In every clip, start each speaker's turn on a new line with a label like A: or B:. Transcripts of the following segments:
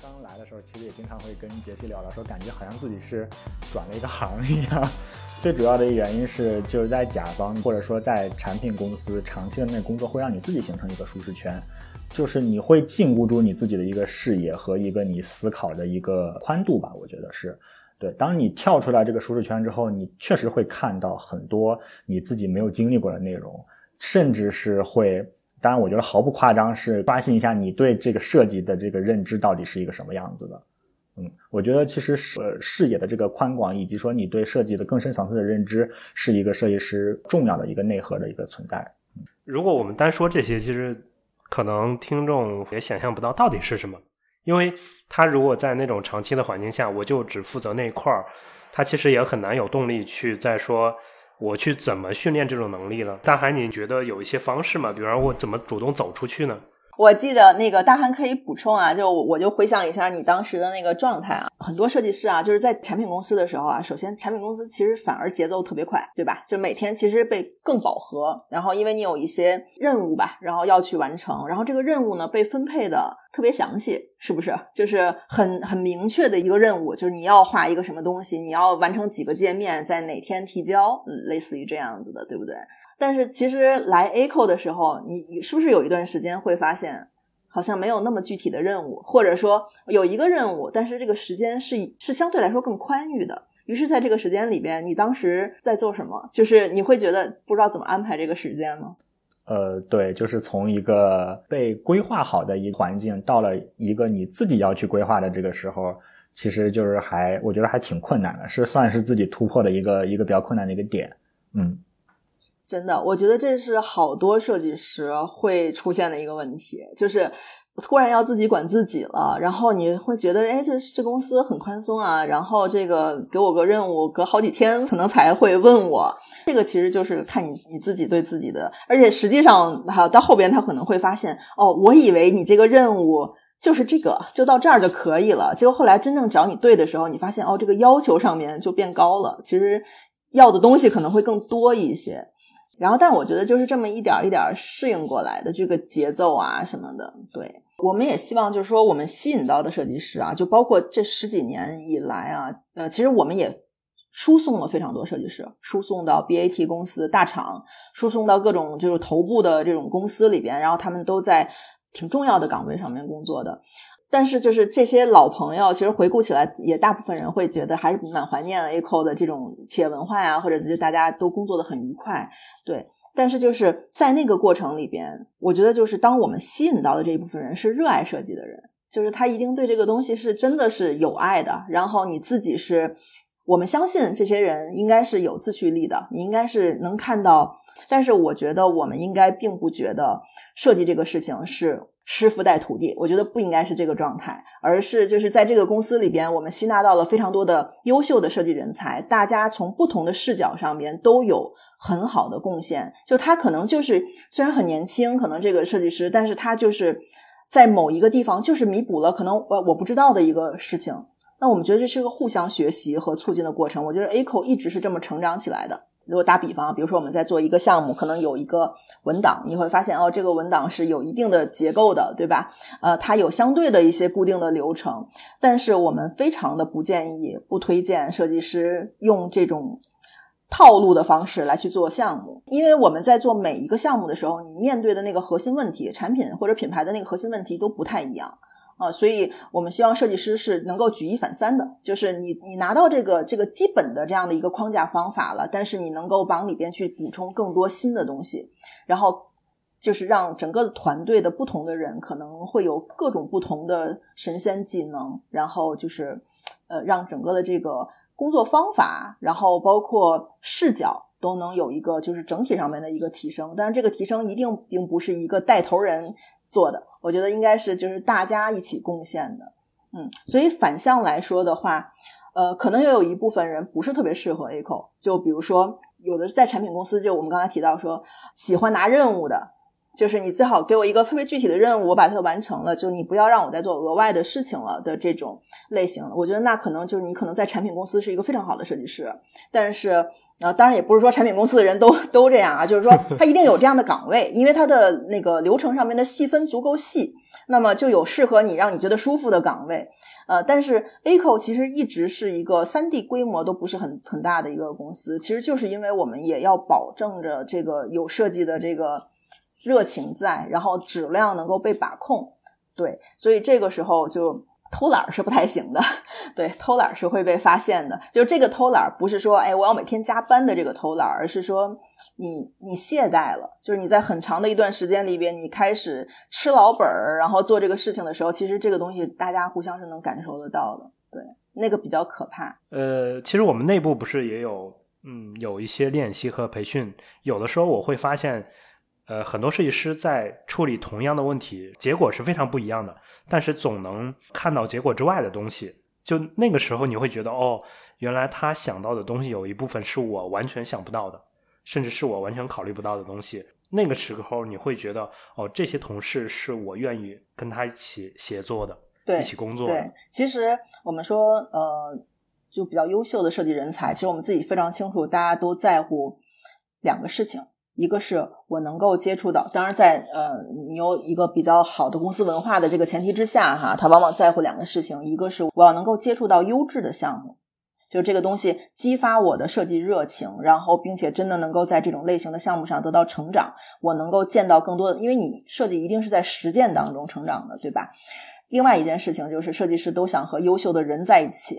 A: 刚来的时候，其实也经常会跟杰西聊聊，说感觉好像自己是转了一个行一样。最主要的原因是，就是在甲方或者说在产品公司长期的那工作，会让你自己形成一个舒适圈，就是你会禁锢住你自己的一个视野和一个你思考的一个宽度吧。我觉得是对。当你跳出来这个舒适圈之后，你确实会看到很多你自己没有经历过的内容，甚至是会。当然，我觉得毫不夸张，是刷新一下你对这个设计的这个认知到底是一个什么样子的。嗯，我觉得其实视视野的这个宽广，以及说你对设计的更深层次的认知，是一个设计师重要的一个内核的一个存在。
B: 如果我们单说这些，其实可能听众也想象不到到底是什么，因为他如果在那种长期的环境下，我就只负责那一块儿，他其实也很难有动力去再说。我去怎么训练这种能力呢？大海，你觉得有一些方式吗？比方我怎么主动走出去呢？
C: 我记得那个大汉可以补充啊，就我就回想一下你当时的那个状态啊。很多设计师啊，就是在产品公司的时候啊，首先产品公司其实反而节奏特别快，对吧？就每天其实被更饱和，然后因为你有一些任务吧，然后要去完成，然后这个任务呢被分配的特别详细，是不是？就是很很明确的一个任务，就是你要画一个什么东西，你要完成几个界面，在哪天提交，嗯类似于这样子的，对不对？但是其实来 Aco 的时候，你是不是有一段时间会发现，好像没有那么具体的任务，或者说有一个任务，但是这个时间是是相对来说更宽裕的。于是，在这个时间里边，你当时在做什么？就是你会觉得不知道怎么安排这个时间吗？
A: 呃，对，就是从一个被规划好的一个环境，到了一个你自己要去规划的这个时候，其实就是还我觉得还挺困难的，是算是自己突破的一个一个比较困难的一个点，嗯。
C: 真的，我觉得这是好多设计师会出现的一个问题，就是突然要自己管自己了，然后你会觉得，哎，这这公司很宽松啊，然后这个给我个任务，隔好几天可能才会问我，这个其实就是看你你自己对自己的，而且实际上哈到后边他可能会发现，哦，我以为你这个任务就是这个，就到这儿就可以了，结果后来真正找你对的时候，你发现哦，这个要求上面就变高了，其实要的东西可能会更多一些。然后，但我觉得就是这么一点一点适应过来的这个节奏啊什么的。对，我们也希望就是说，我们吸引到的设计师啊，就包括这十几年以来啊，呃，其实我们也输送了非常多设计师，输送到 BAT 公司大厂，输送到各种就是头部的这种公司里边，然后他们都在挺重要的岗位上面工作的。但是，就是这些老朋友，其实回顾起来，也大部分人会觉得还是蛮怀念 A Co 的这种企业文化呀，或者是大家都工作的很愉快。对，但是就是在那个过程里边，我觉得就是当我们吸引到的这一部分人是热爱设计的人，就是他一定对这个东西是真的是有爱的。然后你自己是，我们相信这些人应该是有自驱力的，你应该是能看到。但是我觉得我们应该并不觉得设计这个事情是。师傅带徒弟，我觉得不应该是这个状态，而是就是在这个公司里边，我们吸纳到了非常多的优秀的设计人才，大家从不同的视角上边都有很好的贡献。就他可能就是虽然很年轻，可能这个设计师，但是他就是在某一个地方就是弥补了可能我我不知道的一个事情。那我们觉得这是个互相学习和促进的过程。我觉得 A 口一直是这么成长起来的。如果打比方，比如说我们在做一个项目，可能有一个文档，你会发现哦，这个文档是有一定的结构的，对吧？呃，它有相对的一些固定的流程，但是我们非常的不建议、不推荐设计师用这种套路的方式来去做项目，因为我们在做每一个项目的时候，你面对的那个核心问题、产品或者品牌的那个核心问题都不太一样。啊，所以我们希望设计师是能够举一反三的，就是你你拿到这个这个基本的这样的一个框架方法了，但是你能够往里边去补充更多新的东西，然后就是让整个团队的不同的人可能会有各种不同的神仙技能，然后就是呃让整个的这个工作方法，然后包括视角都能有一个就是整体上面的一个提升，但是这个提升一定并不是一个带头人。做的，我觉得应该是就是大家一起贡献的，嗯，所以反向来说的话，呃，可能也有一部分人不是特别适合 A 口，就比如说有的在产品公司，就我们刚才提到说喜欢拿任务的，就是你最好给我一个特别具体的任务，我把它完成了，就你不要让我再做额外的事情了的这种类型。我觉得那可能就是你可能在产品公司是一个非常好的设计师，但是呃，当然也不是说产品公司的人都都这样啊，就是说 他一定有这样的岗位，因为他的那个流程上面的细分足够细，那么就有适合你让你觉得舒服的岗位。呃，但是 ACO 其实一直是一个三 D 规模都不是很很大的一个公司，其实就是因为我们也要保证着这个有设计的这个。热情在，然后质量能够被把控，对，所以这个时候就偷懒是不太行的，对，偷懒是会被发现的。就这个偷懒不是说，哎，我要每天加班的这个偷懒，而是说你你懈怠了，就是你在很长的一段时间里边，你开始吃老本儿，然后做这个事情的时候，其实这个东西大家互相是能感受得到的，对，那个比较可怕。
B: 呃，其实我们内部不是也有，嗯，有一些练习和培训，有的时候我会发现。呃，很多设计师在处理同样的问题，结果是非常不一样的，但是总能看到结果之外的东西。就那个时候，你会觉得，哦，原来他想到的东西有一部分是我完全想不到的，甚至是我完全考虑不到的东西。那个时候，你会觉得，哦，这些同事是我愿意跟他一起协作的，
C: 对，
B: 一起工作。
C: 对，其实我们说，呃，就比较优秀的设计人才，其实我们自己非常清楚，大家都在乎两个事情。一个是我能够接触到，当然在呃你有一个比较好的公司文化的这个前提之下哈，他往往在乎两个事情，一个是我要能够接触到优质的项目，就这个东西激发我的设计热情，然后并且真的能够在这种类型的项目上得到成长，我能够见到更多的，因为你设计一定是在实践当中成长的，对吧？另外一件事情就是设计师都想和优秀的人在一起，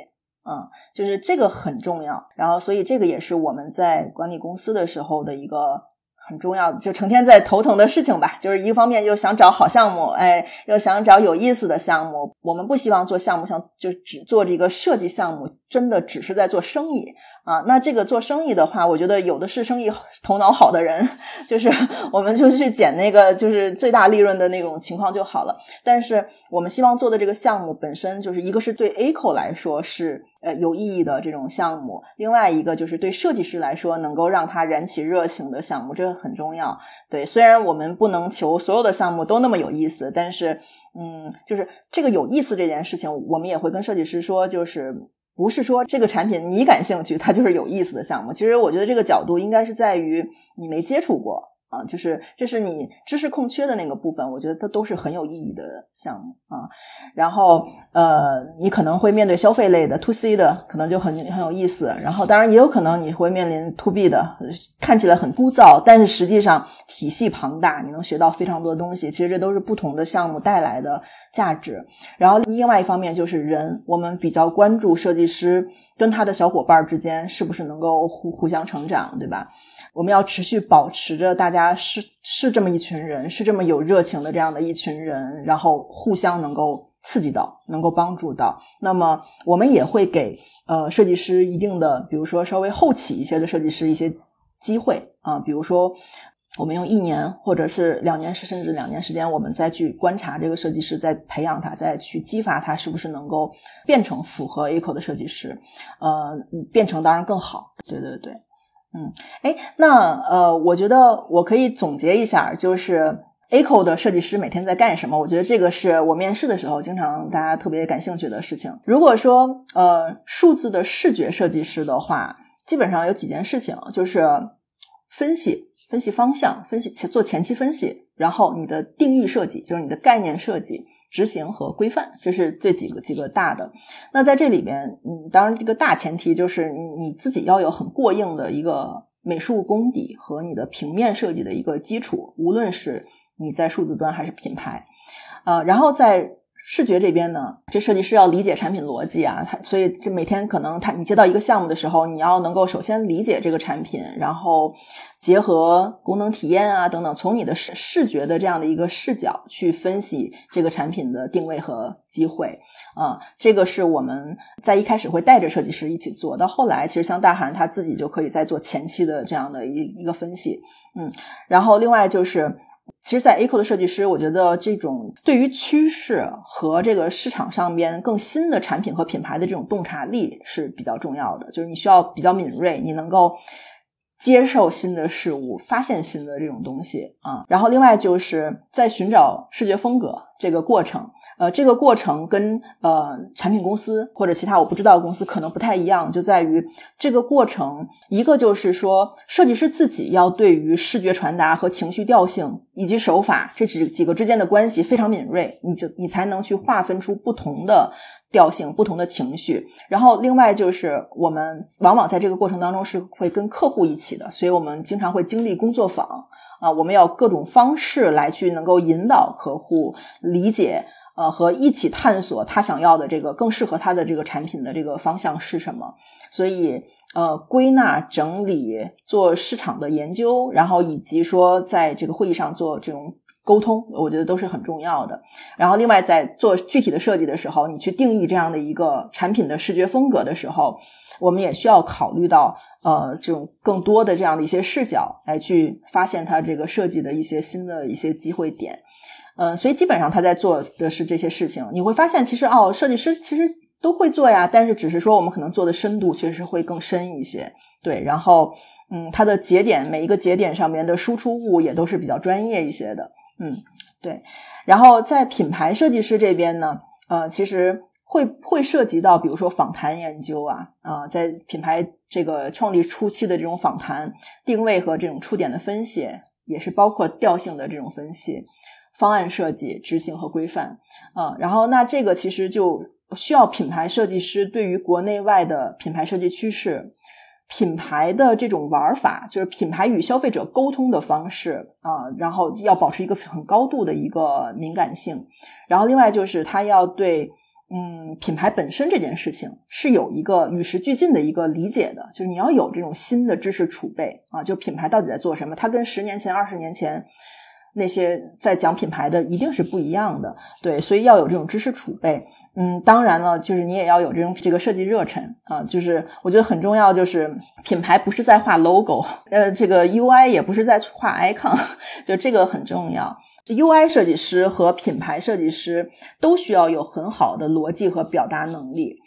C: 嗯，就是这个很重要，然后所以这个也是我们在管理公司的时候的一个。很重要，就成天在头疼的事情吧。就是一方面又想找好项目，哎，又想找有意思的项目。我们不希望做项目，像就只做这个设计项目，真的只是在做生意啊。那这个做生意的话，我觉得有的是生意头脑好的人，就是我们就去捡那个就是最大利润的那种情况就好了。但是我们希望做的这个项目本身，就是一个是对 A 口来说是。呃，有意义的这种项目，另外一个就是对设计师来说，能够让他燃起热情的项目，这个很重要。对，虽然我们不能求所有的项目都那么有意思，但是，嗯，就是这个有意思这件事情，我们也会跟设计师说，就是不是说这个产品你感兴趣，它就是有意思的项目。其实我觉得这个角度应该是在于你没接触过。啊，就是这是你知识空缺的那个部分，我觉得它都是很有意义的项目啊。然后呃，你可能会面对消费类的 to C 的，可能就很很有意思。然后当然也有可能你会面临 to B 的，看起来很枯燥，但是实际上体系庞大，你能学到非常多的东西。其实这都是不同的项目带来的价值。然后另外一方面就是人，我们比较关注设计师跟他的小伙伴之间是不是能够互互相成长，对吧？我们要持续保持着大家是是这么一群人，是这么有热情的这样的一群人，然后互相能够刺激到，能够帮助到。那么我们也会给呃设计师一定的，比如说稍微后起一些的设计师一些机会啊，比如说我们用一年或者是两年时甚至两年时间，我们再去观察这个设计师，再培养他，再去激发他，是不是能够变成符合 Eco 的设计师？呃，变成当然更好。对对对。嗯，哎，那呃，我觉得我可以总结一下，就是 a c o 的设计师每天在干什么？我觉得这个是我面试的时候经常大家特别感兴趣的事情。如果说呃，数字的视觉设计师的话，基本上有几件事情，就是分析、分析方向、分析前做前期分析，然后你的定义设计，就是你的概念设计。执行和规范，这是这几个几个大的。那在这里边，嗯，当然这个大前提就是你自己要有很过硬的一个美术功底和你的平面设计的一个基础，无论是你在数字端还是品牌，呃，然后在。视觉这边呢，这设计师要理解产品逻辑啊，他所以这每天可能他你接到一个项目的时候，你要能够首先理解这个产品，然后结合功能体验啊等等，从你的视视觉的这样的一个视角去分析这个产品的定位和机会啊，这个是我们在一开始会带着设计师一起做到后来，其实像大韩他自己就可以在做前期的这样的一一个分析，嗯，然后另外就是。其实，在 A 口的设计师，我觉得这种对于趋势和这个市场上边更新的产品和品牌的这种洞察力是比较重要的。就是你需要比较敏锐，你能够接受新的事物，发现新的这种东西啊。然后另外就是在寻找视觉风格这个过程，呃，这个过程跟呃产品公司或者其他我不知道的公司可能不太一样，就在于这个过程，一个就是说设计师自己要对于视觉传达和情绪调性以及手法这几几个之间的关系非常敏锐，你就你才能去划分出不同的。调性不同的情绪，然后另外就是我们往往在这个过程当中是会跟客户一起的，所以我们经常会经历工作坊啊，我们要各种方式来去能够引导客户理解呃和一起探索他想要的这个更适合他的这个产品的这个方向是什么，所以呃归纳整理做市场的研究，然后以及说在这个会议上做这种。沟通，我觉得都是很重要的。然后，另外在做具体的设计的时候，你去定义这样的一个产品的视觉风格的时候，我们也需要考虑到呃这种更多的这样的一些视角来去发现它这个设计的一些新的一些机会点。嗯，所以基本上他在做的是这些事情。你会发现，其实哦，设计师其实都会做呀，但是只是说我们可能做的深度确实会更深一些。对，然后嗯，它的节点每一个节点上面的输出物也都是比较专业一些的。嗯，对。然后在品牌设计师这边呢，呃，其实会会涉及到，比如说访谈研究啊，啊，在品牌这个创立初期的这种访谈、定位和这种触点的分析，也是包括调性的这种分析、方案设计、执行和规范啊。然后那这个其实就需要品牌设计师对于国内外的品牌设计趋势。品牌的这种玩法，就是品牌与消费者沟通的方式啊，然后要保持一个很高度的一个敏感性，然后另外就是他要对嗯品牌本身这件事情是有一个与时俱进的一个理解的，就是你要有这种新的知识储备啊，就品牌到底在做什么，它跟十年前、二十年前。那些在讲品牌的一定是不一样的，对，所以要有这种知识储备。嗯，当然了，就是你也要有这种这个设计热忱啊。就是我觉得很重要，就是品牌不是在画 logo，呃，这个 UI 也不是在画 icon，就这个很重要。UI 设计师和品牌设计师都需要有很好的逻辑和表达能力。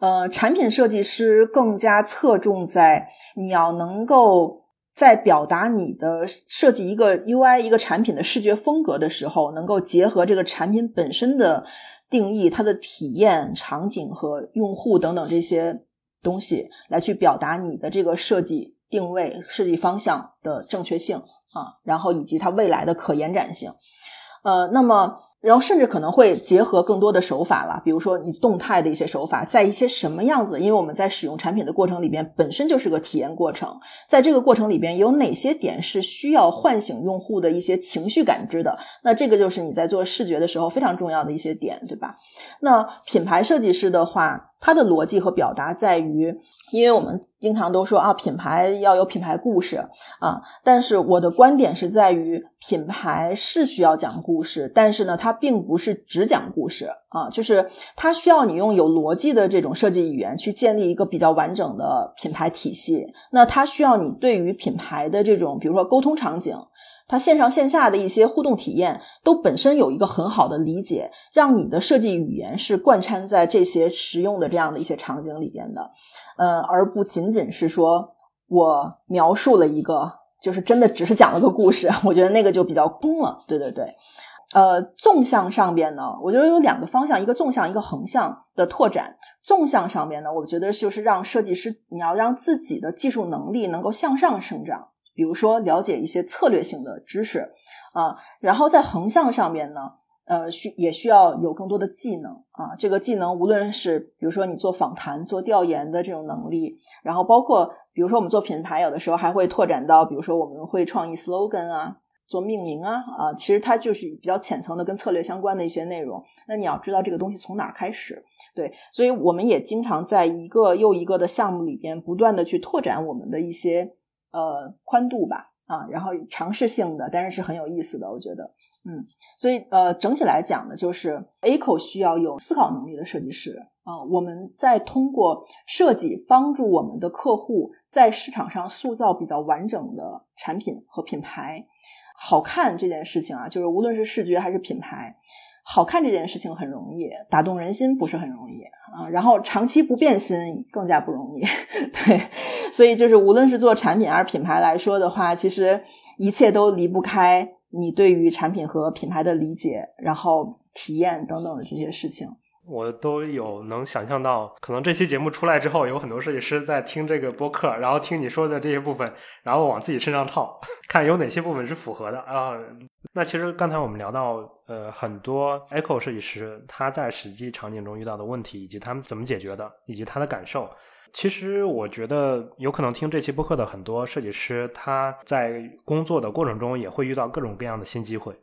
C: 呃，产品设计师更加侧重在你要能够。在表达你的设计一个 UI 一个产品的视觉风格的时候，能够结合这个产品本身的定义、它的体验场景和用户等等这些东西，来去表达你的这个设计定位、设计方向的正确性啊，然后以及它未来的可延展性。呃，那么。然后甚至可能会结合更多的手法了，比如说你动态的一些手法，在一些什么样子？因为我们在使用产品的过程里边，本身就是个体验过程，在这个过程里边有哪些点是需要唤醒用户的一些情绪感知的？那这个就是你在做视觉的时候非常重要的一些点，对吧？那品牌设计师的话。它的逻辑和表达在于，因为我们经常都说啊，品牌要有品牌故事啊，但是我的观点是在于，品牌是需要讲故事，但是呢，它并不是只讲故事啊，就是它需要你用有逻辑的这种设计语言去建立一个比较完整的品牌体系。那它需要你对于品牌的这种，比如说沟通场景。它线上线下的一些互动体验都本身有一个很好的理解，让你的设计语言是贯穿在这些实用的这样的一些场景里边的，呃，而不仅仅是说我描述了一个，就是真的只是讲了个故事，我觉得那个就比较空了。对对对，呃，纵向上边呢，我觉得有两个方向，一个纵向，一个横向的拓展。纵向上边呢，我觉得就是让设计师你要让自己的技术能力能够向上生长。比如说，了解一些策略性的知识啊，然后在横向上面呢，呃，需也需要有更多的技能啊。这个技能，无论是比如说你做访谈、做调研的这种能力，然后包括比如说我们做品牌，有的时候还会拓展到，比如说我们会创意 slogan 啊，做命名啊啊，其实它就是比较浅层的跟策略相关的一些内容。那你要知道这个东西从哪儿开始，对，所以我们也经常在一个又一个的项目里边不断的去拓展我们的一些。呃，宽度吧，啊，然后尝试性的，但是是很有意思的，我觉得，嗯，所以呃，整体来讲呢，就是 A 口需要有思考能力的设计师啊，我们在通过设计帮助我们的客户在市场上塑造比较完整的产品和品牌，好看这件事情啊，就是无论是视觉还是品牌。好看这件事情很容易，打动人心不是很容易啊，然后长期不变心更加不容易。对，所以就是无论是做产品还是品牌来说的话，其实一切都离不开你对于产品和品牌的理解，然后体验等等的这些事情。
B: 我都有能想象到，可能这期节目出来之后，有很多设计师在听这个播客，然后听你说的这些部分，然后往自己身上套，看有哪些部分是符合的啊。那其实刚才我们聊到，呃，很多 Echo 设计师他在实际场景中遇到的问题，以及他们怎么解决的，以及他的感受。其实我觉得，有可能听这期播客的很多设计师，他在工作的过程中也会遇到各种各样的新机会。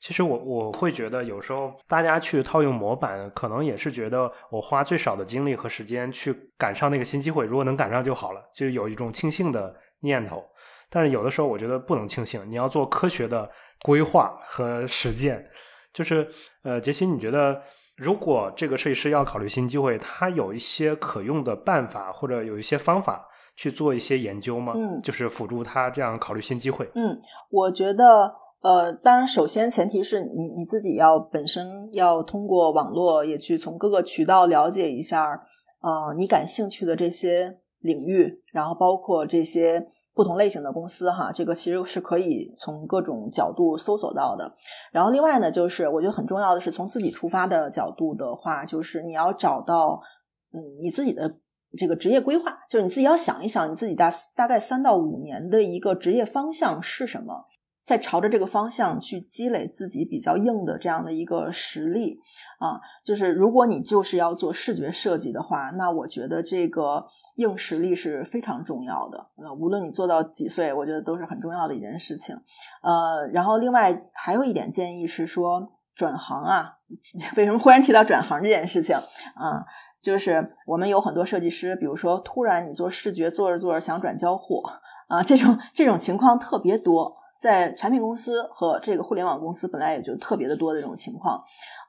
B: 其实我我会觉得，有时候大家去套用模板，可能也是觉得我花最少的精力和时间去赶上那个新机会，如果能赶上就好了，就有一种庆幸的念头。但是有的时候，我觉得不能庆幸，你要做科学的规划和实践。就是呃，杰西，你觉得如果这个设计师要考虑新机会，他有一些可用的办法，或者有一些方法去做一些研究吗？
C: 嗯，
B: 就是辅助他这样考虑新机会。
C: 嗯，我觉得。呃，当然，首先前提是你你自己要本身要通过网络也去从各个渠道了解一下，呃，你感兴趣的这些领域，然后包括这些不同类型的公司哈，这个其实是可以从各种角度搜索到的。然后另外呢，就是我觉得很重要的是从自己出发的角度的话，就是你要找到嗯你自己的这个职业规划，就是你自己要想一想你自己大大概三到五年的一个职业方向是什么。在朝着这个方向去积累自己比较硬的这样的一个实力啊，就是如果你就是要做视觉设计的话，那我觉得这个硬实力是非常重要的。呃，无论你做到几岁，我觉得都是很重要的一件事情。呃，然后另外还有一点建议是说，转行啊，为什么忽然提到转行这件事情啊？就是我们有很多设计师，比如说突然你做视觉做着做着想转交互啊，这种这种情况特别多。在产品公司和这个互联网公司本来也就特别的多的这种情况，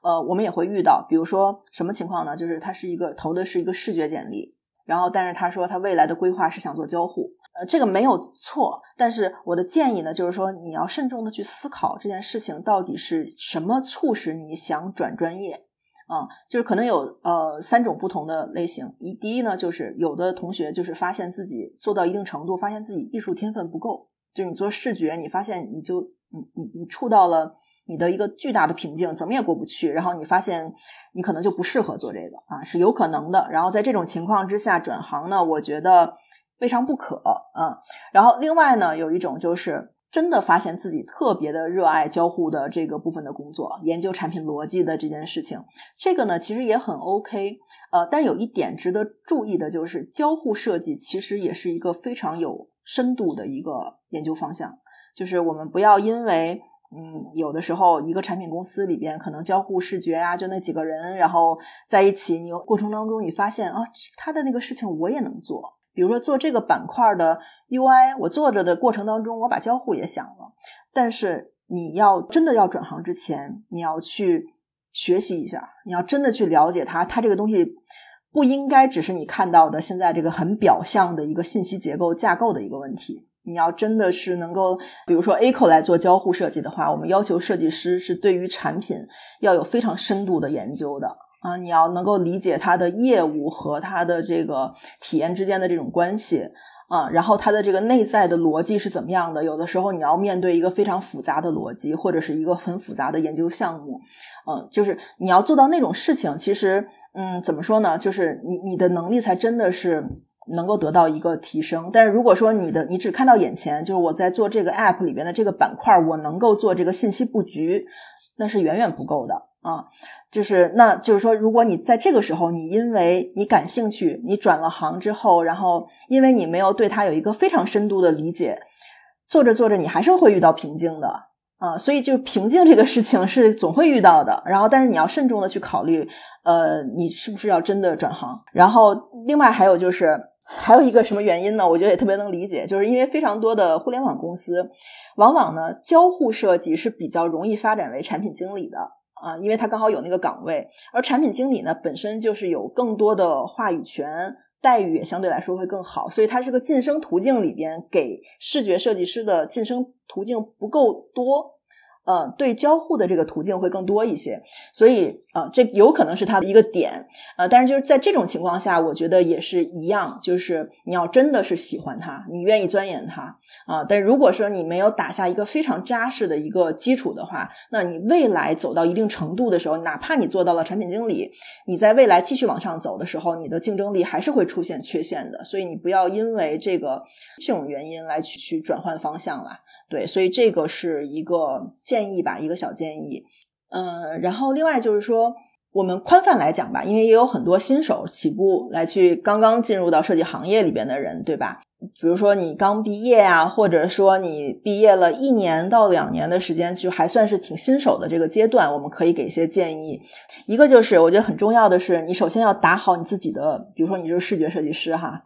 C: 呃，我们也会遇到，比如说什么情况呢？就是他是一个投的是一个视觉简历，然后但是他说他未来的规划是想做交互，呃，这个没有错，但是我的建议呢，就是说你要慎重的去思考这件事情到底是什么促使你想转专业啊？就是可能有呃三种不同的类型，一第一呢，就是有的同学就是发现自己做到一定程度，发现自己艺术天分不够。就你做视觉，你发现你就你你你触到了你的一个巨大的瓶颈，怎么也过不去。然后你发现你可能就不适合做这个啊，是有可能的。然后在这种情况之下转行呢，我觉得未尝不可啊。然后另外呢，有一种就是真的发现自己特别的热爱交互的这个部分的工作，研究产品逻辑的这件事情，这个呢其实也很 OK。呃，但有一点值得注意的就是，交互设计其实也是一个非常有。深度的一个研究方向，就是我们不要因为，嗯，有的时候一个产品公司里边可能交互视觉啊，就那几个人，然后在一起，你过程当中你发现啊，他的那个事情我也能做，比如说做这个板块的 UI，我做着的过程当中，我把交互也想了。但是你要真的要转行之前，你要去学习一下，你要真的去了解它，它这个东西。不应该只是你看到的现在这个很表象的一个信息结构架构的一个问题。你要真的是能够，比如说 A 口来做交互设计的话，我们要求设计师是对于产品要有非常深度的研究的啊。你要能够理解它的业务和它的这个体验之间的这种关系啊，然后它的这个内在的逻辑是怎么样的。有的时候你要面对一个非常复杂的逻辑，或者是一个很复杂的研究项目，嗯，就是你要做到那种事情，其实。嗯，怎么说呢？就是你你的能力才真的是能够得到一个提升。但是如果说你的你只看到眼前，就是我在做这个 app 里边的这个板块，我能够做这个信息布局，那是远远不够的啊。就是那就是说，如果你在这个时候，你因为你感兴趣，你转了行之后，然后因为你没有对它有一个非常深度的理解，做着做着，你还是会遇到瓶颈的。啊，所以就瓶颈这个事情是总会遇到的，然后但是你要慎重的去考虑，呃，你是不是要真的转行？然后另外还有就是还有一个什么原因呢？我觉得也特别能理解，就是因为非常多的互联网公司，往往呢交互设计是比较容易发展为产品经理的啊，因为他刚好有那个岗位，而产品经理呢本身就是有更多的话语权。待遇也相对来说会更好，所以它是个晋升途径里边给视觉设计师的晋升途径不够多呃，对交互的这个途径会更多一些，所以呃，这有可能是它的一个点，呃，但是就是在这种情况下，我觉得也是一样，就是你要真的是喜欢它，你愿意钻研它啊，但如果说你没有打下一个非常扎实的一个基础的话，那你未来走到一定程度的时候，哪怕你做到了产品经理，你在未来继续往上走的时候，你的竞争力还是会出现缺陷的，所以你不要因为这个这种原因来去去转换方向了。对，所以这个是一个建议吧，一个小建议。嗯，然后另外就是说，我们宽泛来讲吧，因为也有很多新手起步来去刚刚进入到设计行业里边的人，对吧？比如说你刚毕业啊，或者说你毕业了一年到两年的时间，就还算是挺新手的这个阶段，我们可以给一些建议。一个就是我觉得很重要的是，你首先要打好你自己的，比如说你就是视觉设计师哈。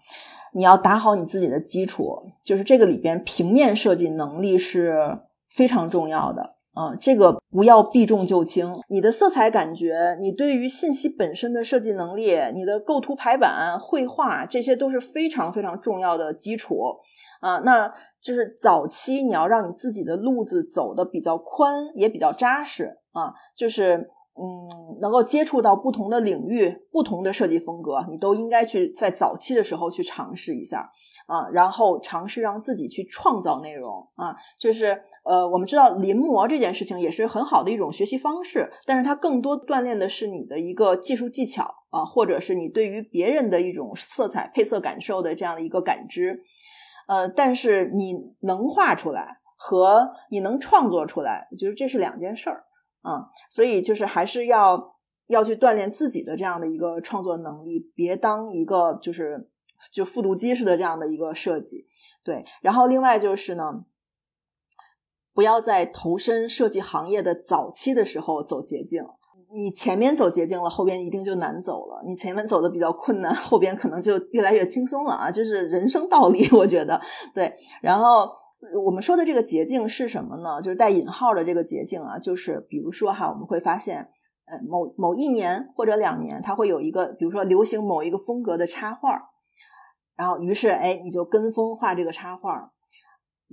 C: 你要打好你自己的基础，就是这个里边平面设计能力是非常重要的啊，这个不要避重就轻。你的色彩感觉，你对于信息本身的设计能力，你的构图排版、绘画，这些都是非常非常重要的基础啊。那就是早期你要让你自己的路子走的比较宽，也比较扎实啊，就是。嗯，能够接触到不同的领域、不同的设计风格，你都应该去在早期的时候去尝试一下啊，然后尝试让自己去创造内容啊。就是呃，我们知道临摹这件事情也是很好的一种学习方式，但是它更多锻炼的是你的一个技术技巧啊，或者是你对于别人的一种色彩配色感受的这样的一个感知。呃，但是你能画出来和你能创作出来，我觉得这是两件事儿。嗯，所以就是还是要要去锻炼自己的这样的一个创作能力，别当一个就是就复读机似的这样的一个设计。对，然后另外就是呢，不要在投身设计行业的早期的时候走捷径。你前面走捷径了，后边一定就难走了。你前面走的比较困难，后边可能就越来越轻松了啊，就是人生道理，我觉得对。然后。我们说的这个捷径是什么呢？就是带引号的这个捷径啊，就是比如说哈，我们会发现，呃，某某一年或者两年，它会有一个，比如说流行某一个风格的插画，然后于是哎，你就跟风画这个插画。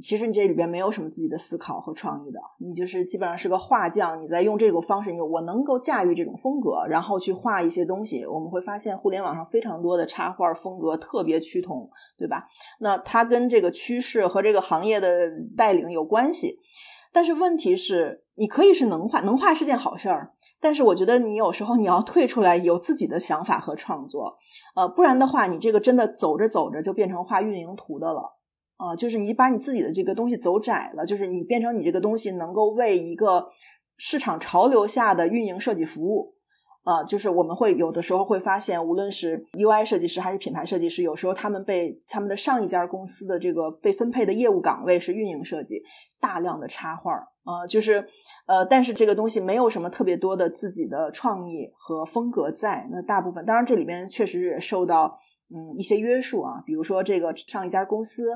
C: 其实你这里边没有什么自己的思考和创意的，你就是基本上是个画匠，你在用这种方式，你我能够驾驭这种风格，然后去画一些东西。我们会发现，互联网上非常多的插画风格特别趋同，对吧？那它跟这个趋势和这个行业的带领有关系。但是问题是，你可以是能画，能画是件好事儿，但是我觉得你有时候你要退出来，有自己的想法和创作，呃，不然的话，你这个真的走着走着就变成画运营图的了。啊，就是你把你自己的这个东西走窄了，就是你变成你这个东西能够为一个市场潮流下的运营设计服务啊，就是我们会有的时候会发现，无论是 UI 设计师还是品牌设计师，有时候他们被他们的上一家公司的这个被分配的业务岗位是运营设计，大量的插画啊，就是呃，但是这个东西没有什么特别多的自己的创意和风格在，那大部分当然这里边确实也受到嗯一些约束啊，比如说这个上一家公司。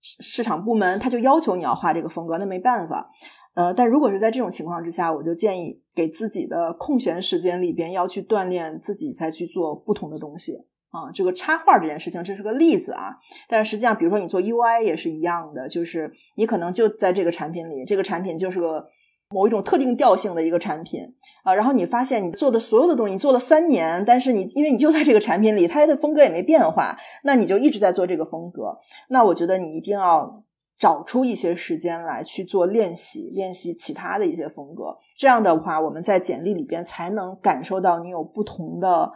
C: 市场部门他就要求你要画这个风格，那没办法。呃，但如果是在这种情况之下，我就建议给自己的空闲时间里边要去锻炼自己，再去做不同的东西啊。这个插画这件事情，这是个例子啊。但是实际上，比如说你做 UI 也是一样的，就是你可能就在这个产品里，这个产品就是个。某一种特定调性的一个产品啊，然后你发现你做的所有的东西，你做了三年，但是你因为你就在这个产品里，它的风格也没变化，那你就一直在做这个风格。那我觉得你一定要找出一些时间来去做练习，练习其他的一些风格。这样的话，我们在简历里边才能感受到你有不同的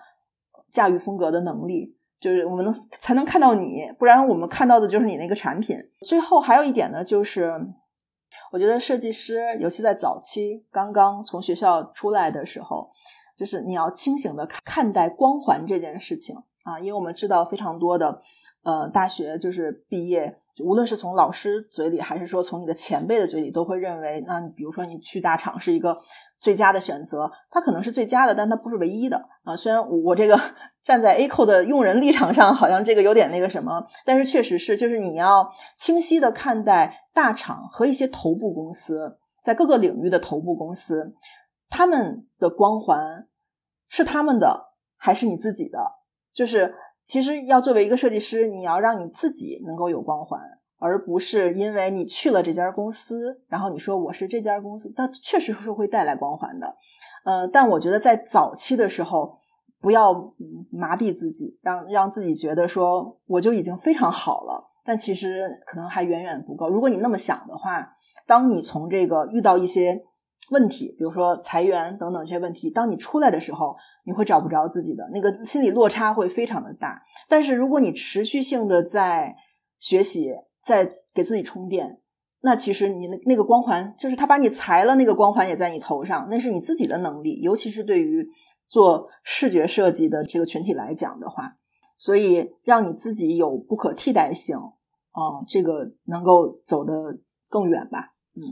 C: 驾驭风格的能力，就是我们能才能看到你，不然我们看到的就是你那个产品。最后还有一点呢，就是。我觉得设计师，尤其在早期刚刚从学校出来的时候，就是你要清醒的看待光环这件事情啊，因为我们知道非常多的呃大学就是毕业，无论是从老师嘴里，还是说从你的前辈的嘴里，都会认为，那比如说你去大厂是一个最佳的选择，它可能是最佳的，但它不是唯一的啊。虽然我这个 站在 A 扣的用人立场上，好像这个有点那个什么，但是确实是，就是你要清晰的看待。大厂和一些头部公司，在各个领域的头部公司，他们的光环是他们的还是你自己的？就是其实要作为一个设计师，你要让你自己能够有光环，而不是因为你去了这家公司，然后你说我是这家公司，它确实是会带来光环的。呃，但我觉得在早期的时候，不要麻痹自己，让让自己觉得说我就已经非常好了，但其实可能还远远不够。如果你那么想的话，当你从这个遇到一些问题，比如说裁员等等这些问题，当你出来的时候，你会找不着自己的那个心理落差会非常的大。但是如果你持续性的在学习，在给自己充电，那其实你那那个光环，就是他把你裁了，那个光环也在你头上，那是你自己的能力，尤其是对于做视觉设计的这个群体来讲的话，所以让你自己有不可替代性，嗯，这个能够走得更远吧。嗯，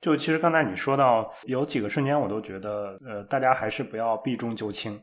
B: 就其实刚才你说到有几个瞬间，我都觉得，呃，大家还是不要避重就轻。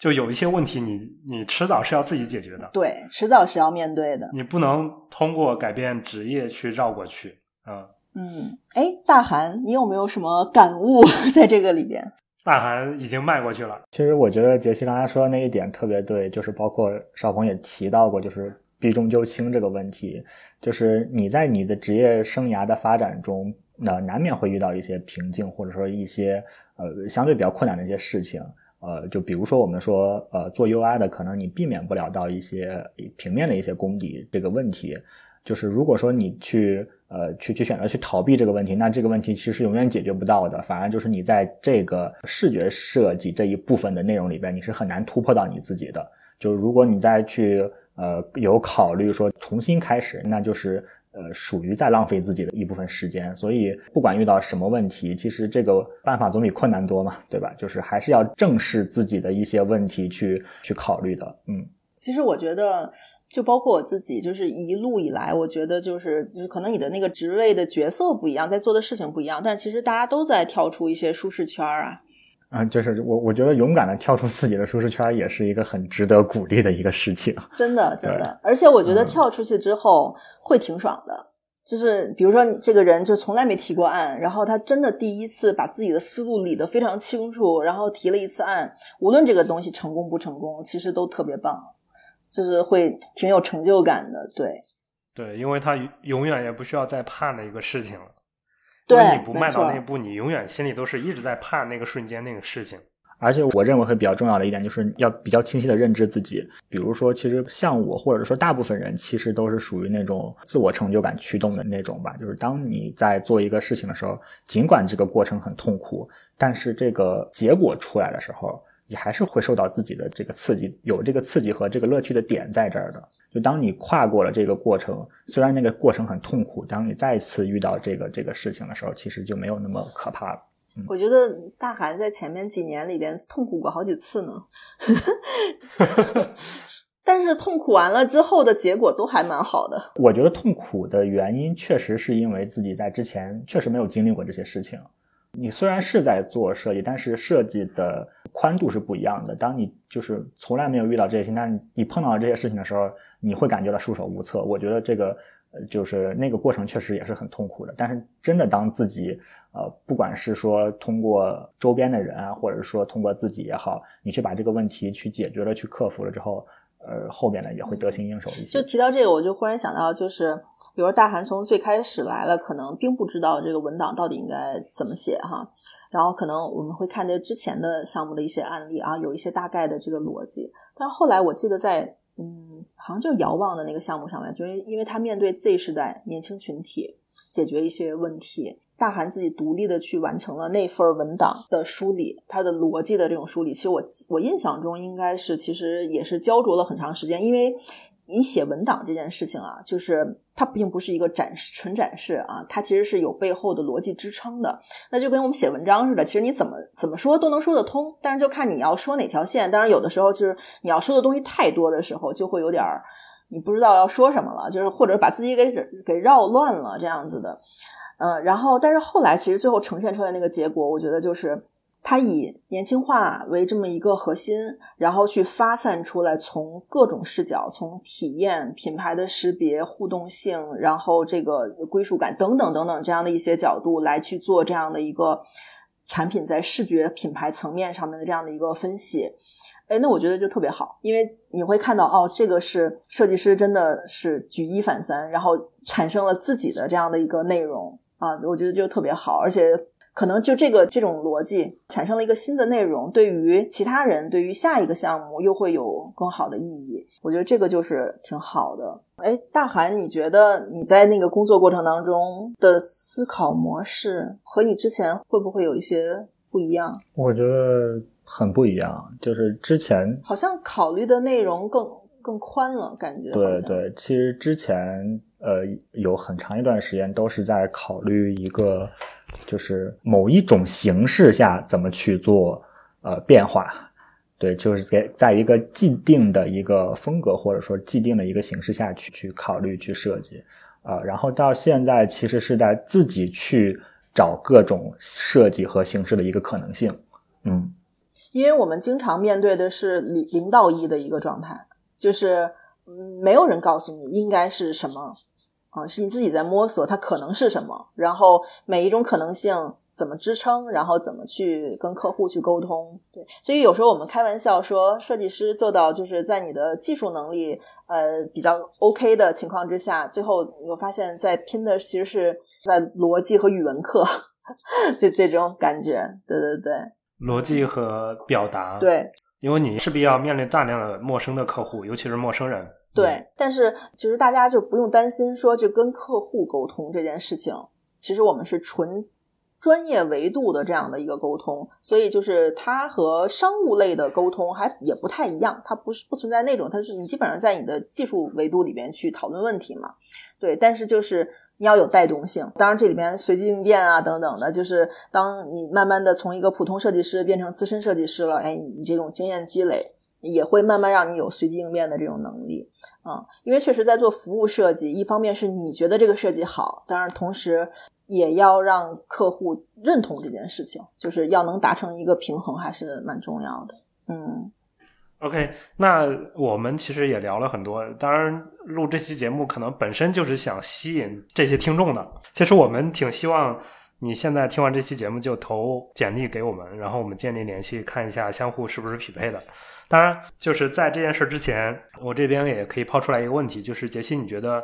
B: 就有一些问题，你你迟早是要自己解决的。
C: 对，迟早是要面对的。
B: 你不能通过改变职业去绕过去
C: 啊。嗯，哎，大韩，你有没有什么感悟 在这个里边？
B: 大寒已经迈过去了。
A: 其实我觉得杰西刚才说的那一点特别对，就是包括邵鹏也提到过，就是避重就轻这个问题。就是你在你的职业生涯的发展中，那难免会遇到一些瓶颈，或者说一些呃相对比较困难的一些事情。呃，就比如说我们说，呃，做 UI 的，可能你避免不了到一些平面的一些功底这个问题。就是如果说你去，呃，去去选择去逃避这个问题，那这个问题其实永远解决不到的。反而就是你在这个视觉设计这一部分的内容里边，你是很难突破到你自己的。就是如果你再去，呃，有考虑说重新开始，那就是。呃，属于在浪费自己的一部分时间，所以不管遇到什么问题，其实这个办法总比困难多嘛，对吧？就是还是要正视自己的一些问题去去考虑的。嗯，
C: 其实我觉得，就包括我自己，就是一路以来，我觉得就是就是可能你的那个职位的角色不一样，在做的事情不一样，但其实大家都在跳出一些舒适圈啊。
A: 啊，就是我，我觉得勇敢的跳出自己的舒适圈，也是一个很值得鼓励的一个事情。
C: 真的，真的，而且我觉得跳出去之后会挺爽的。就是比如说，你这个人就从来没提过案，然后他真的第一次把自己的思路理得非常清楚，然后提了一次案，无论这个东西成功不成功，其实都特别棒，就是会挺有成就感的。对，
B: 对，因为他永远也不需要再盼的一个事情了。
C: 对，
B: 你不迈到那一步，你永远心里都是一直在盼那个瞬间那个事情。
A: 而且我认为会比较重要的一点，就是要比较清晰的认知自己。比如说，其实像我，或者说大部分人，其实都是属于那种自我成就感驱动的那种吧。就是当你在做一个事情的时候，尽管这个过程很痛苦，但是这个结果出来的时候，你还是会受到自己的这个刺激，有这个刺激和这个乐趣的点在这儿的。就当你跨过了这个过程，虽然那个过程很痛苦，当你再次遇到这个这个事情的时候，其实就没有那么可怕了。
C: 我觉得大韩在前面几年里边痛苦过好几次呢 但是痛苦完了之后的结果都还蛮好的。
A: 我觉得痛苦的原因确实是因为自己在之前确实没有经历过这些事情。你虽然是在做设计，但是设计的宽度是不一样的。当你就是从来没有遇到这些，但你碰到这些事情的时候，你会感觉到束手无策。我觉得这个就是那个过程确实也是很痛苦的。但是真的当自己。呃，不管是说通过周边的人啊，或者说通过自己也好，你去把这个问题去解决了、去克服了之后，呃，后边呢也会得心应手一些。
C: 就提到这个，我就忽然想到，就是比如大韩从最开始来了，可能并不知道这个文档到底应该怎么写哈，然后可能我们会看这之前的项目的一些案例啊，有一些大概的这个逻辑，但后来我记得在嗯，好像就遥望的那个项目上面，就是因为他面对 Z 时代年轻群体，解决一些问题。大韩自己独立的去完成了那份文档的梳理，它的逻辑的这种梳理，其实我我印象中应该是其实也是焦灼了很长时间，因为你写文档这件事情啊，就是它并不是一个展示纯展示啊，它其实是有背后的逻辑支撑的。那就跟我们写文章似的，其实你怎么怎么说都能说得通，但是就看你要说哪条线。当然有的时候就是你要说的东西太多的时候，就会有点儿你不知道要说什么了，就是或者把自己给给绕乱了这样子的。嗯，然后，但是后来其实最后呈现出来那个结果，我觉得就是它以年轻化为这么一个核心，然后去发散出来，从各种视角，从体验、品牌的识别、互动性，然后这个归属感等等等等这样的一些角度来去做这样的一个产品在视觉品牌层面上面的这样的一个分析。哎，那我觉得就特别好，因为你会看到哦，这个是设计师真的是举一反三，然后产生了自己的这样的一个内容啊，我觉得就特别好，而且可能就这个这种逻辑产生了一个新的内容，对于其他人，对于下一个项目又会有更好的意义。我觉得这个就是挺好的。哎，大韩，你觉得你在那个工作过程当中的思考模式和你之前会不会有一些不一样？
A: 我觉得。很不一样，就是之前
C: 好像考虑的内容更更宽了，感觉
A: 对对。其实之前呃有很长一段时间都是在考虑一个，就是某一种形式下怎么去做呃变化，对，就是在在一个既定的一个风格或者说既定的一个形式下去去考虑去设计。啊，然后到现在其实是在自己去找各种设计和形式的一个可能性，嗯。
C: 因为我们经常面对的是零零到一的一个状态，就是，没有人告诉你应该是什么啊，是你自己在摸索它可能是什么，然后每一种可能性怎么支撑，然后怎么去跟客户去沟通。对，所以有时候我们开玩笑说，设计师做到就是在你的技术能力呃比较 OK 的情况之下，最后你会发现在拼的其实是在逻辑和语文课，就这种感觉。对对对。
B: 逻辑和表达，
C: 对，
B: 因为你势必要面临大量的陌生的客户，尤其是陌生人。
C: 对，但是就是大家就不用担心说就跟客户沟通这件事情，其实我们是纯专业维度的这样的一个沟通，所以就是它和商务类的沟通还也不太一样，它不是不存在那种，它是你基本上在你的技术维度里边去讨论问题嘛。对，但是就是。你要有带动性，当然这里边随机应变啊等等的，就是当你慢慢的从一个普通设计师变成资深设计师了，哎，你这种经验积累也会慢慢让你有随机应变的这种能力啊。因为确实在做服务设计，一方面是你觉得这个设计好，当然同时也要让客户认同这件事情，就是要能达成一个平衡，还是蛮重要的。嗯。
B: OK，那我们其实也聊了很多。当然，录这期节目可能本身就是想吸引这些听众的。其实我们挺希望你现在听完这期节目就投简历给我们，然后我们建立联系，看一下相互是不是匹配的。当然，就是在这件事之前，我这边也可以抛出来一个问题，就是杰西，你觉得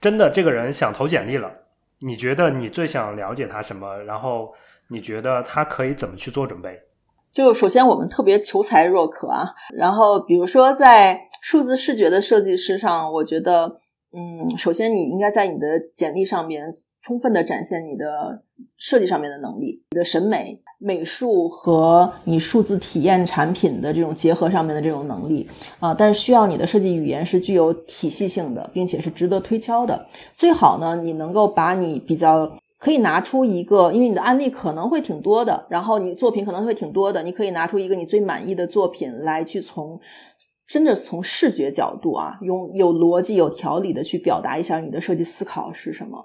B: 真的这个人想投简历了，你觉得你最想了解他什么？然后你觉得他可以怎么去做准备？
C: 就首先我们特别求才若渴啊，然后比如说在数字视觉的设计师上，我觉得，嗯，首先你应该在你的简历上面充分的展现你的设计上面的能力，你的审美、美术和你数字体验产品的这种结合上面的这种能力啊，但是需要你的设计语言是具有体系性的，并且是值得推敲的。最好呢，你能够把你比较。可以拿出一个，因为你的案例可能会挺多的，然后你作品可能会挺多的，你可以拿出一个你最满意的作品来去从，真的从视觉角度啊，用有逻辑、有条理的去表达一下你的设计思考是什么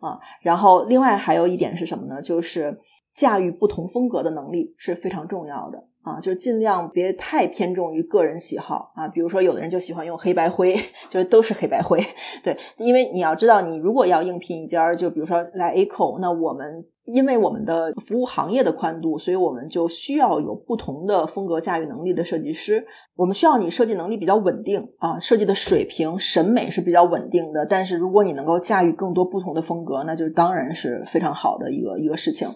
C: 啊。然后另外还有一点是什么呢？就是驾驭不同风格的能力是非常重要的。啊，就尽量别太偏重于个人喜好啊，比如说有的人就喜欢用黑白灰，就是都是黑白灰，对，因为你要知道，你如果要应聘一家，就比如说来 A 口，那我们。因为我们的服务行业的宽度，所以我们就需要有不同的风格驾驭能力的设计师。我们需要你设计能力比较稳定啊，设计的水平、审美是比较稳定的。但是如果你能够驾驭更多不同的风格，那就当然是非常好的一个一个事情。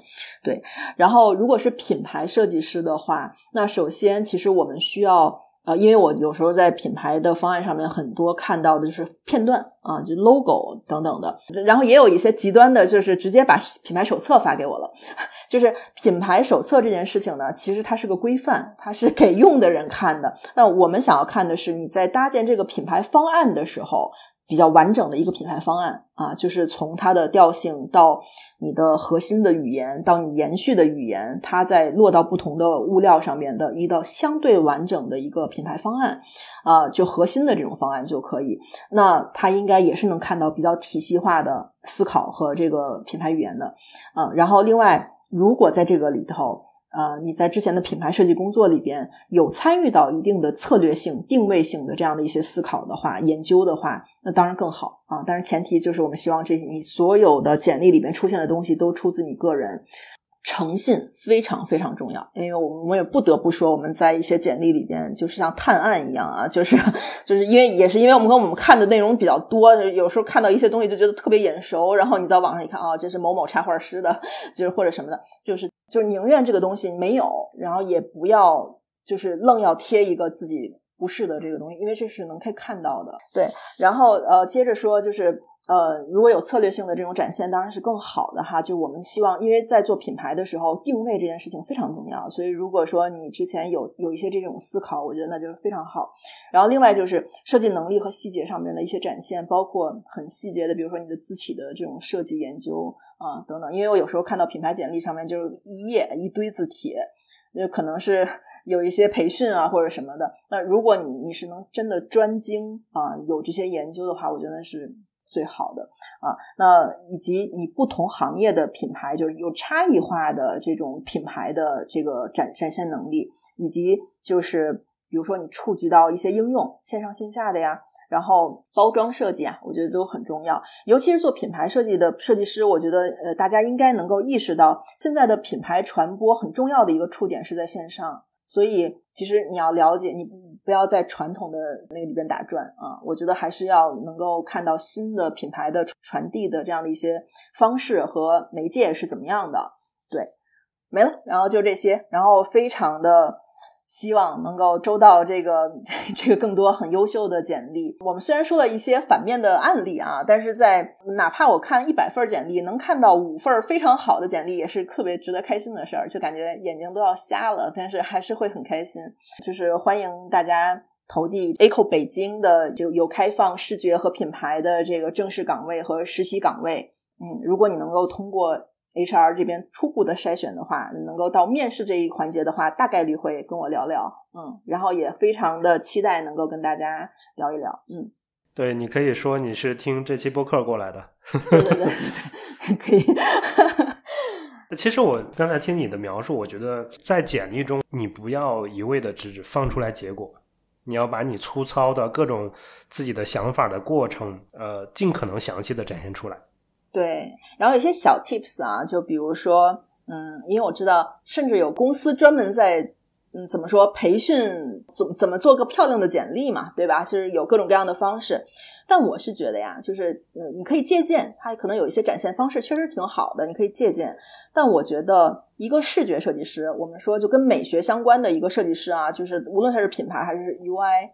C: 对，然后如果是品牌设计师的话，那首先其实我们需要。啊，因为我有时候在品牌的方案上面很多看到的就是片段啊，就 logo 等等的，然后也有一些极端的，就是直接把品牌手册发给我了。就是品牌手册这件事情呢，其实它是个规范，它是给用的人看的。那我们想要看的是你在搭建这个品牌方案的时候。比较完整的一个品牌方案啊，就是从它的调性到你的核心的语言，到你延续的语言，它在落到不同的物料上面的一道相对完整的一个品牌方案啊，就核心的这种方案就可以。那它应该也是能看到比较体系化的思考和这个品牌语言的，嗯，然后另外如果在这个里头。呃，你在之前的品牌设计工作里边有参与到一定的策略性、定位性的这样的一些思考的话、研究的话，那当然更好啊。但是前提就是我们希望这你所有的简历里面出现的东西都出自你个人。诚信非常非常重要，因为我们我也不得不说，我们在一些简历里边，就是像探案一样啊，就是就是因为也是因为我们跟我们看的内容比较多，有时候看到一些东西就觉得特别眼熟，然后你到网上一看啊，这是某某插画师的，就是或者什么的，就是就是宁愿这个东西没有，然后也不要就是愣要贴一个自己不是的这个东西，因为这是能可以看到的。对，然后呃，接着说就是。呃，如果有策略性的这种展现，当然是更好的哈。就我们希望，因为在做品牌的时候，定位这件事情非常重要。所以，如果说你之前有有一些这种思考，我觉得那就是非常好。然后，另外就是设计能力和细节上面的一些展现，包括很细节的，比如说你的字体的这种设计研究啊等等。因为我有时候看到品牌简历上面就是一页一堆字体，那可能是有一些培训啊或者什么的。那如果你你是能真的专精啊有这些研究的话，我觉得是。最好的啊，那以及你不同行业的品牌，就是有差异化的这种品牌的这个展展现能力，以及就是比如说你触及到一些应用，线上线下的呀，然后包装设计啊，我觉得都很重要。尤其是做品牌设计的设计师，我觉得呃，大家应该能够意识到，现在的品牌传播很重要的一个触点是在线上。所以，其实你要了解，你不要在传统的那个里边打转啊。我觉得还是要能够看到新的品牌的传递的这样的一些方式和媒介是怎么样的。对，没了，然后就这些，然后非常的。希望能够收到这个 这个更多很优秀的简历。我们虽然说了一些反面的案例啊，但是在哪怕我看一百份简历，能看到五份非常好的简历，也是特别值得开心的事儿，就感觉眼睛都要瞎了，但是还是会很开心。就是欢迎大家投递 ACO 北京的就有开放视觉和品牌的这个正式岗位和实习岗位。嗯，如果你能够通过。HR 这边初步的筛选的话，能够到面试这一环节的话，大概率会跟我聊聊，嗯，然后也非常的期待能够跟大家聊一聊，嗯，
B: 对你可以说你是听这期播客过来的，
C: 对对对对，可以。
B: 其实我刚才听你的描述，我觉得在简历中你不要一味的只放出来结果，你要把你粗糙的各种自己的想法的过程，呃，尽可能详细的展现出来。
C: 对，然后一些小 tips 啊，就比如说，嗯，因为我知道，甚至有公司专门在，嗯，怎么说培训怎怎么做个漂亮的简历嘛，对吧？就是有各种各样的方式。但我是觉得呀，就是嗯，你可以借鉴，它可能有一些展现方式确实挺好的，你可以借鉴。但我觉得，一个视觉设计师，我们说就跟美学相关的一个设计师啊，就是无论他是品牌还是 UI。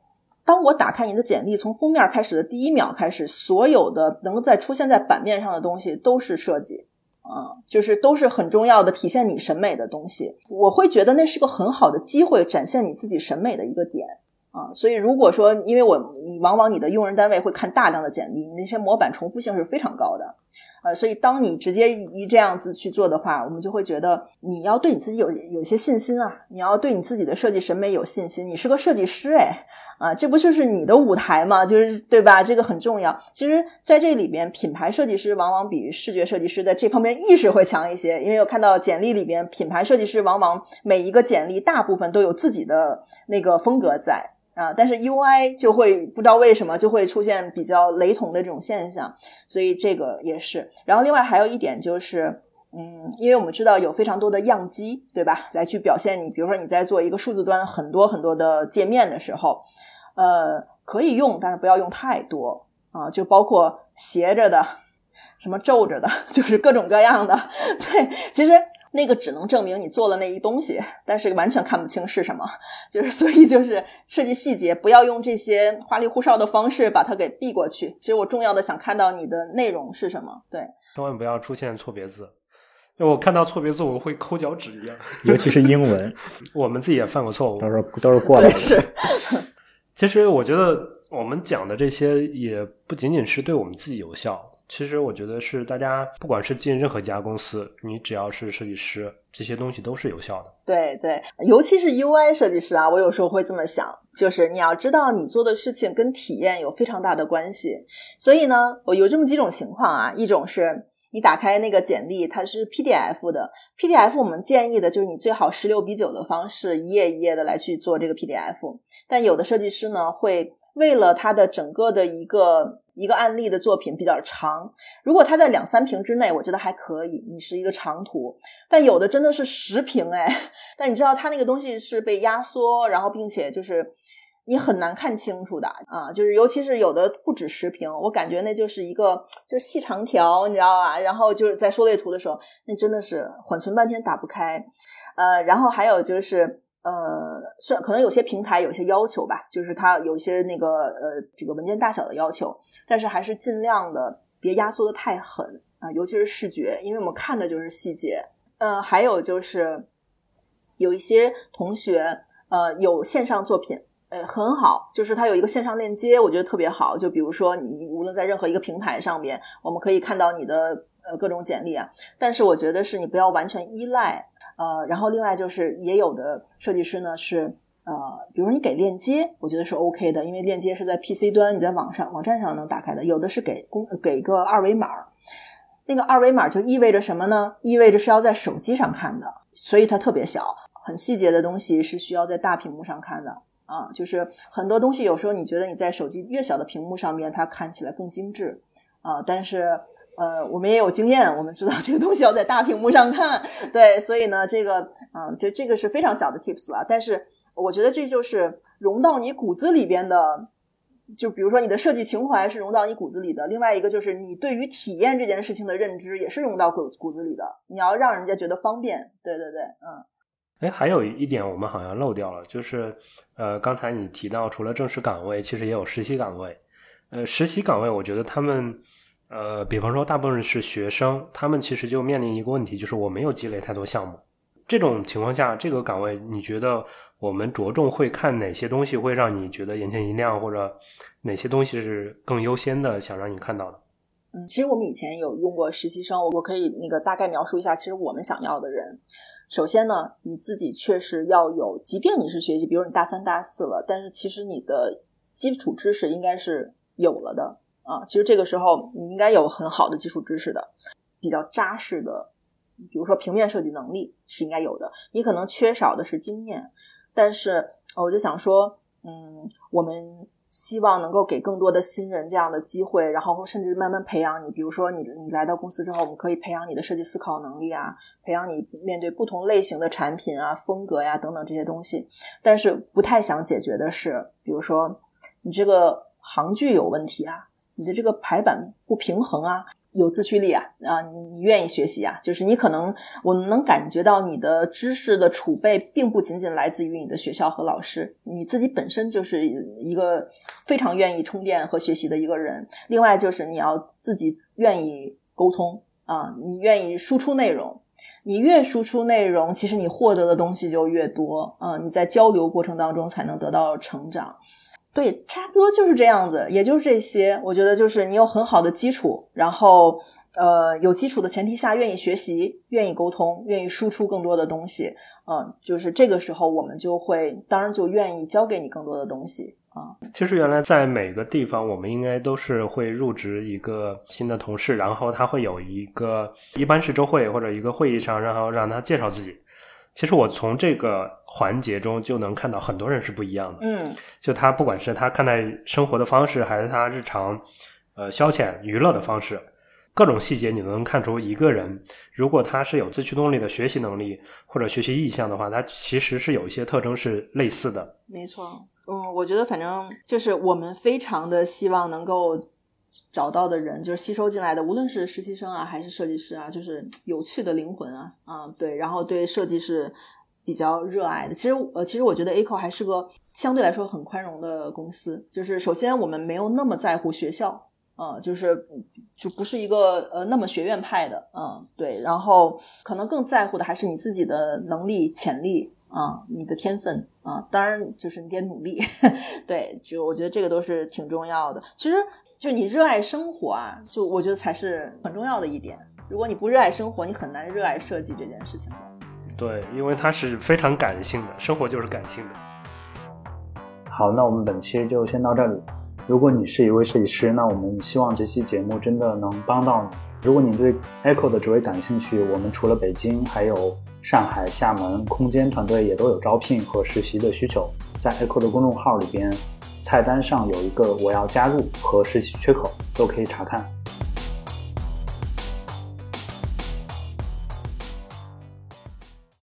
C: 当我打开你的简历，从封面开始的第一秒开始，所有的能够在出现在版面上的东西都是设计，啊，就是都是很重要的体现你审美的东西。我会觉得那是个很好的机会，展现你自己审美的一个点啊。所以如果说，因为我你往往你的用人单位会看大量的简历，你那些模板重复性是非常高的。呃，所以当你直接一这样子去做的话，我们就会觉得你要对你自己有有些信心啊，你要对你自己的设计审美有信心。你是个设计师哎，啊，这不就是你的舞台吗？就是对吧？这个很重要。其实，在这里边，品牌设计师往往比视觉设计师在这方面意识会强一些，因为我看到简历里边，品牌设计师往往每一个简历大部分都有自己的那个风格在。啊，但是 UI 就会不知道为什么就会出现比较雷同的这种现象，所以这个也是。然后另外还有一点就是，嗯，因为我们知道有非常多的样机，对吧？来去表现你，比如说你在做一个数字端很多很多的界面的时候，呃，可以用，但是不要用太多啊，就包括斜着的，什么皱着的，就是各种各样的。对，其实。那个只能证明你做了那一东西，但是完全看不清是什么。就是 所以就是设计细节，不要用这些花里胡哨的方式把它给避过去。其实我重要的想看到你的内容是什么。对，
B: 千万不要出现错别字。因为我看到错别字，我会抠脚趾一样。
A: 尤其是英文，
B: 我们自己也犯过错误，
A: 都是都是过来的。
C: 是。
B: 其实我觉得我们讲的这些也不仅仅是对我们自己有效。其实我觉得是大家，不管是进任何一家公司，你只要是设计师，这些东西都是有效的。
C: 对对，尤其是 UI 设计师啊，我有时候会这么想，就是你要知道你做的事情跟体验有非常大的关系。所以呢，我有这么几种情况啊，一种是你打开那个简历，它是 PDF 的，PDF 我们建议的就是你最好十六比九的方式，一页一页的来去做这个 PDF。但有的设计师呢会。为了它的整个的一个一个案例的作品比较长，如果它在两三屏之内，我觉得还可以，你是一个长图。但有的真的是十屏哎，但你知道它那个东西是被压缩，然后并且就是你很难看清楚的啊，就是尤其是有的不止十屏，我感觉那就是一个就是细长条，你知道吧？然后就是在缩类图的时候，那真的是缓存半天打不开。呃，然后还有就是。呃，算可能有些平台有些要求吧，就是它有一些那个呃这个文件大小的要求，但是还是尽量的别压缩的太狠啊，尤其是视觉，因为我们看的就是细节。呃，还有就是有一些同学呃有线上作品，呃很好，就是它有一个线上链接，我觉得特别好。就比如说你无论在任何一个平台上面，我们可以看到你的呃各种简历啊，但是我觉得是你不要完全依赖。呃，然后另外就是也有的设计师呢是呃，比如你给链接，我觉得是 OK 的，因为链接是在 PC 端，你在网上网站上能打开的。有的是给公给个二维码，那个二维码就意味着什么呢？意味着是要在手机上看的，所以它特别小，很细节的东西是需要在大屏幕上看的啊。就是很多东西有时候你觉得你在手机越小的屏幕上面，它看起来更精致啊，但是。呃，我们也有经验，我们知道这个东西要在大屏幕上看，对，所以呢，这个，嗯，这这个是非常小的 tips 了。但是我觉得这就是融到你骨子里边的，就比如说你的设计情怀是融到你骨子里的，另外一个就是你对于体验这件事情的认知也是融到骨骨子里的。你要让人家觉得方便，对对对，嗯。
B: 哎，还有一点我们好像漏掉了，就是呃，刚才你提到除了正式岗位，其实也有实习岗位。呃，实习岗位，我觉得他们。呃，比方说，大部分是学生，他们其实就面临一个问题，就是我没有积累太多项目。这种情况下，这个岗位，你觉得我们着重会看哪些东西，会让你觉得眼前一亮，或者哪些东西是更优先的，想让你看到的？
C: 嗯，其实我们以前有用过实习生，我可以那个大概描述一下，其实我们想要的人，首先呢，你自己确实要有，即便你是学习，比如你大三、大四了，但是其实你的基础知识应该是有了的。啊，其实这个时候你应该有很好的基础知识的，比较扎实的，比如说平面设计能力是应该有的。你可能缺少的是经验，但是我就想说，嗯，我们希望能够给更多的新人这样的机会，然后甚至慢慢培养你。比如说你你来到公司之后，我们可以培养你的设计思考能力啊，培养你面对不同类型的产品啊、风格呀等等这些东西。但是不太想解决的是，比如说你这个行距有问题啊。你的这个排版不平衡啊，有自驱力啊啊，你你愿意学习啊？就是你可能我能感觉到你的知识的储备并不仅仅来自于你的学校和老师，你自己本身就是一个非常愿意充电和学习的一个人。另外就是你要自己愿意沟通啊，你愿意输出内容，你越输出内容，其实你获得的东西就越多啊。你在交流过程当中才能得到成长。对，差不多就是这样子，也就是这些。我觉得就是你有很好的基础，然后呃，有基础的前提下，愿意学习，愿意沟通，愿意输出更多的东西，嗯，就是这个时候我们就会，当然就愿意教给你更多的东西啊。
B: 其实原来在每个地方，我们应该都是会入职一个新的同事，然后他会有一个，一般是周会或者一个会议上，然后让他介绍自己。其实我从这个环节中就能看到很多人是不一样的。
C: 嗯，
B: 就他不管是他看待生活的方式，还是他日常呃消遣娱乐的方式，各种细节你都能看出一个人，如果他是有自驱动力的学习能力或者学习意向的话，他其实是有一些特征是类似的。
C: 没错，嗯，我觉得反正就是我们非常的希望能够。找到的人就是吸收进来的，无论是实习生啊，还是设计师啊，就是有趣的灵魂啊，啊，对，然后对设计是比较热爱的。其实，呃，其实我觉得 A 扣还是个相对来说很宽容的公司。就是首先我们没有那么在乎学校，啊，就是就不是一个呃那么学院派的，嗯，对。然后可能更在乎的还是你自己的能力、潜力啊，你的天分啊，当然就是你得努力。对，就我觉得这个都是挺重要的。其实。就你热爱生活啊，就我觉得才是很重要的一点。如果你不热爱生活，你很难热爱设计这件事情
B: 对，因为它是非常感性的，生活就是感性的。
A: 好，那我们本期就先到这里。如果你是一位设计师，那我们希望这期节目真的能帮到你。如果你对 Echo 的职位感兴趣，我们除了北京，还有上海、厦门空间团队也都有招聘和实习的需求，在 Echo 的公众号里边。
D: 菜单上有一个我要加入和实习缺口，都可以查看。